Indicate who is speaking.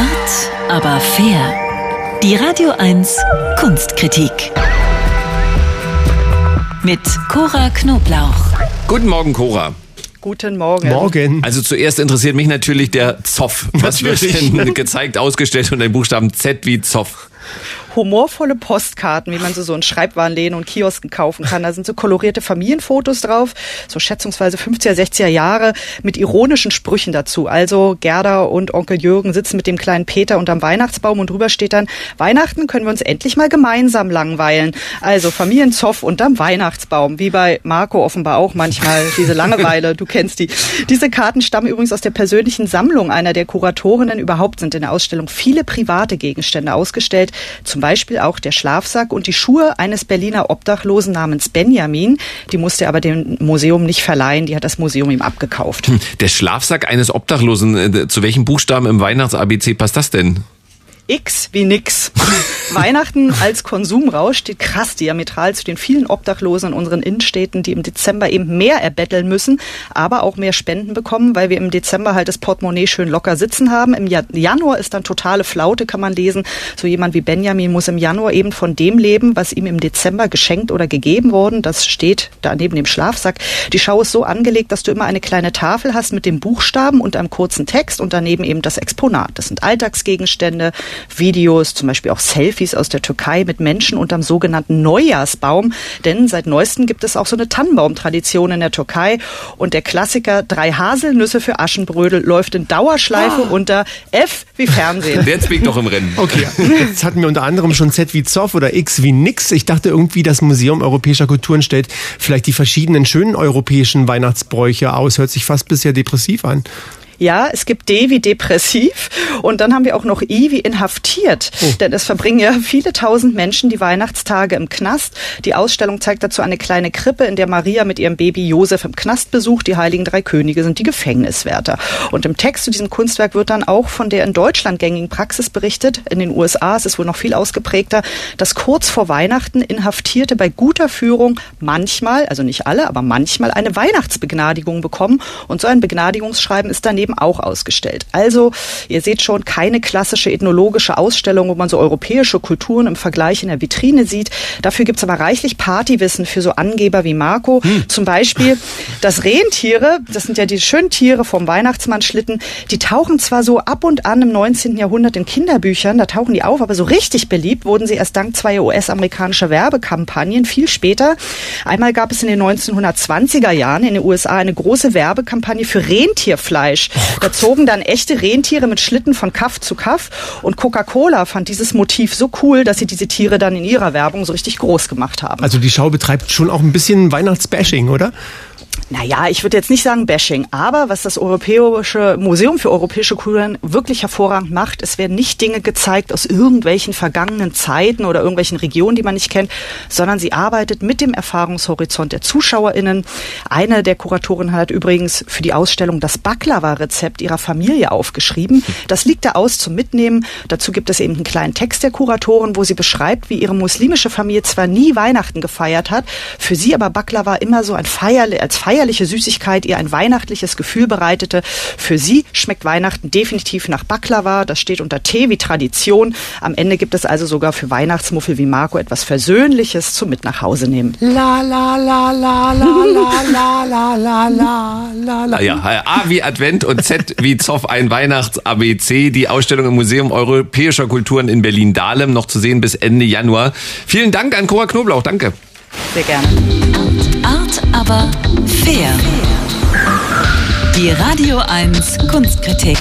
Speaker 1: Art, aber fair. Die Radio 1 Kunstkritik. Mit Cora Knoblauch.
Speaker 2: Guten Morgen, Cora.
Speaker 3: Guten Morgen.
Speaker 4: Morgen.
Speaker 2: Also zuerst interessiert mich natürlich der Zoff. Was wird
Speaker 4: Natürlich.
Speaker 2: denn gezeigt, ausgestellt unter dem Buchstaben Z wie Zoff?
Speaker 3: Humorvolle Postkarten, wie man sie so in Schreibwarenläden und Kiosken kaufen kann. Da sind so kolorierte Familienfotos drauf, so schätzungsweise 50er, 60er Jahre, mit ironischen Sprüchen dazu. Also Gerda und Onkel Jürgen sitzen mit dem kleinen Peter unterm Weihnachtsbaum und drüber steht dann, Weihnachten können wir uns endlich mal gemeinsam langweilen. Also Familienzoff unterm Weihnachtsbaum, wie bei Marco offenbar auch manchmal, diese Langeweile, du kennst die. Diese Karten stammen übrigens aus der persönlichen Sammlung einer der Kuratorinnen. Überhaupt sind in der Ausstellung viele private Gegenstände ausgestellt, zum Beispiel auch der Schlafsack und die Schuhe eines Berliner Obdachlosen namens Benjamin. Die musste er aber dem Museum nicht verleihen, die hat das Museum ihm abgekauft.
Speaker 2: Der Schlafsack eines Obdachlosen. äh, Zu welchem Buchstaben im Weihnachts-ABC passt das denn?
Speaker 3: X wie nix. Weihnachten als Konsumrausch steht krass diametral zu den vielen Obdachlosen in unseren Innenstädten, die im Dezember eben mehr erbetteln müssen, aber auch mehr Spenden bekommen, weil wir im Dezember halt das Portemonnaie schön locker sitzen haben. Im Ja- Januar ist dann totale Flaute, kann man lesen. So jemand wie Benjamin muss im Januar eben von dem leben, was ihm im Dezember geschenkt oder gegeben worden. Das steht da neben dem Schlafsack. Die Schau ist so angelegt, dass du immer eine kleine Tafel hast mit dem Buchstaben und einem kurzen Text und daneben eben das Exponat. Das sind Alltagsgegenstände, Videos, zum Beispiel auch Selfies aus der Türkei mit Menschen unterm sogenannten Neujahrsbaum. Denn seit neuestem gibt es auch so eine Tannenbaumtradition in der Türkei. Und der Klassiker Drei Haselnüsse für Aschenbrödel läuft in Dauerschleife unter F wie Fernsehen.
Speaker 2: Der Zwick noch im Rennen.
Speaker 4: Okay, jetzt hatten wir unter anderem schon Z wie Zoff oder X wie Nix. Ich dachte irgendwie, das Museum europäischer Kulturen stellt vielleicht die verschiedenen schönen europäischen Weihnachtsbräuche aus. Hört sich fast bisher depressiv an.
Speaker 3: Ja, es gibt D wie depressiv und dann haben wir auch noch I wie inhaftiert.
Speaker 4: Oh.
Speaker 3: Denn es verbringen ja viele tausend Menschen die Weihnachtstage im Knast. Die Ausstellung zeigt dazu eine kleine Krippe, in der Maria mit ihrem Baby Josef im Knast besucht. Die Heiligen Drei Könige sind die Gefängniswärter. Und im Text zu diesem Kunstwerk wird dann auch von der in Deutschland gängigen Praxis berichtet. In den USA ist es wohl noch viel ausgeprägter, dass kurz vor Weihnachten Inhaftierte bei guter Führung manchmal, also nicht alle, aber manchmal eine Weihnachtsbegnadigung bekommen. Und so ein Begnadigungsschreiben ist daneben auch ausgestellt. Also, ihr seht schon, keine klassische ethnologische Ausstellung, wo man so europäische Kulturen im Vergleich in der Vitrine sieht. Dafür gibt's aber reichlich Partywissen für so Angeber wie Marco. Zum Beispiel, dass Rentiere, das sind ja die schönen Tiere vom Weihnachtsmannschlitten, die tauchen zwar so ab und an im 19. Jahrhundert in Kinderbüchern, da tauchen die auf, aber so richtig beliebt wurden sie erst dank zweier US-amerikanischer Werbekampagnen viel später. Einmal gab es in den 1920er Jahren in den USA eine große Werbekampagne für Rentierfleisch. Da zogen dann echte Rentiere mit Schlitten von Kaff zu Kaff und Coca-Cola fand dieses Motiv so cool, dass sie diese Tiere dann in ihrer Werbung so richtig groß gemacht haben.
Speaker 4: Also die Schau betreibt schon auch ein bisschen Weihnachtsbashing, oder?
Speaker 3: Naja, ich würde jetzt nicht sagen Bashing, aber was das Europäische Museum für europäische Kulturen wirklich hervorragend macht, es werden nicht Dinge gezeigt aus irgendwelchen vergangenen Zeiten oder irgendwelchen Regionen, die man nicht kennt, sondern sie arbeitet mit dem Erfahrungshorizont der ZuschauerInnen. Eine der Kuratorinnen hat übrigens für die Ausstellung das Baklava-Rezept ihrer Familie aufgeschrieben. Das liegt da aus zum Mitnehmen. Dazu gibt es eben einen kleinen Text der Kuratorin, wo sie beschreibt, wie ihre muslimische Familie zwar nie Weihnachten gefeiert hat, für sie aber Baklava immer so ein feierli als feierliche Süßigkeit ihr ein weihnachtliches Gefühl bereitete. Für sie schmeckt Weihnachten definitiv nach Baklava. Das steht unter T wie Tradition. Am Ende gibt es also sogar für Weihnachtsmuffel wie Marco etwas Versöhnliches zum mit nach Hause nehmen.
Speaker 4: La la la la la la la la la la la.
Speaker 2: Ah ja, A wie Advent und Z wie Zoff, ein Weihnachts-ABC. Die Ausstellung im Museum Europäischer Kulturen in Berlin-Dahlem noch zu sehen bis Ende Januar. Vielen Dank an Cora Knoblauch. Danke.
Speaker 3: Sehr gerne.
Speaker 1: Art, aber fair. Die Radio 1 Kunstkritik.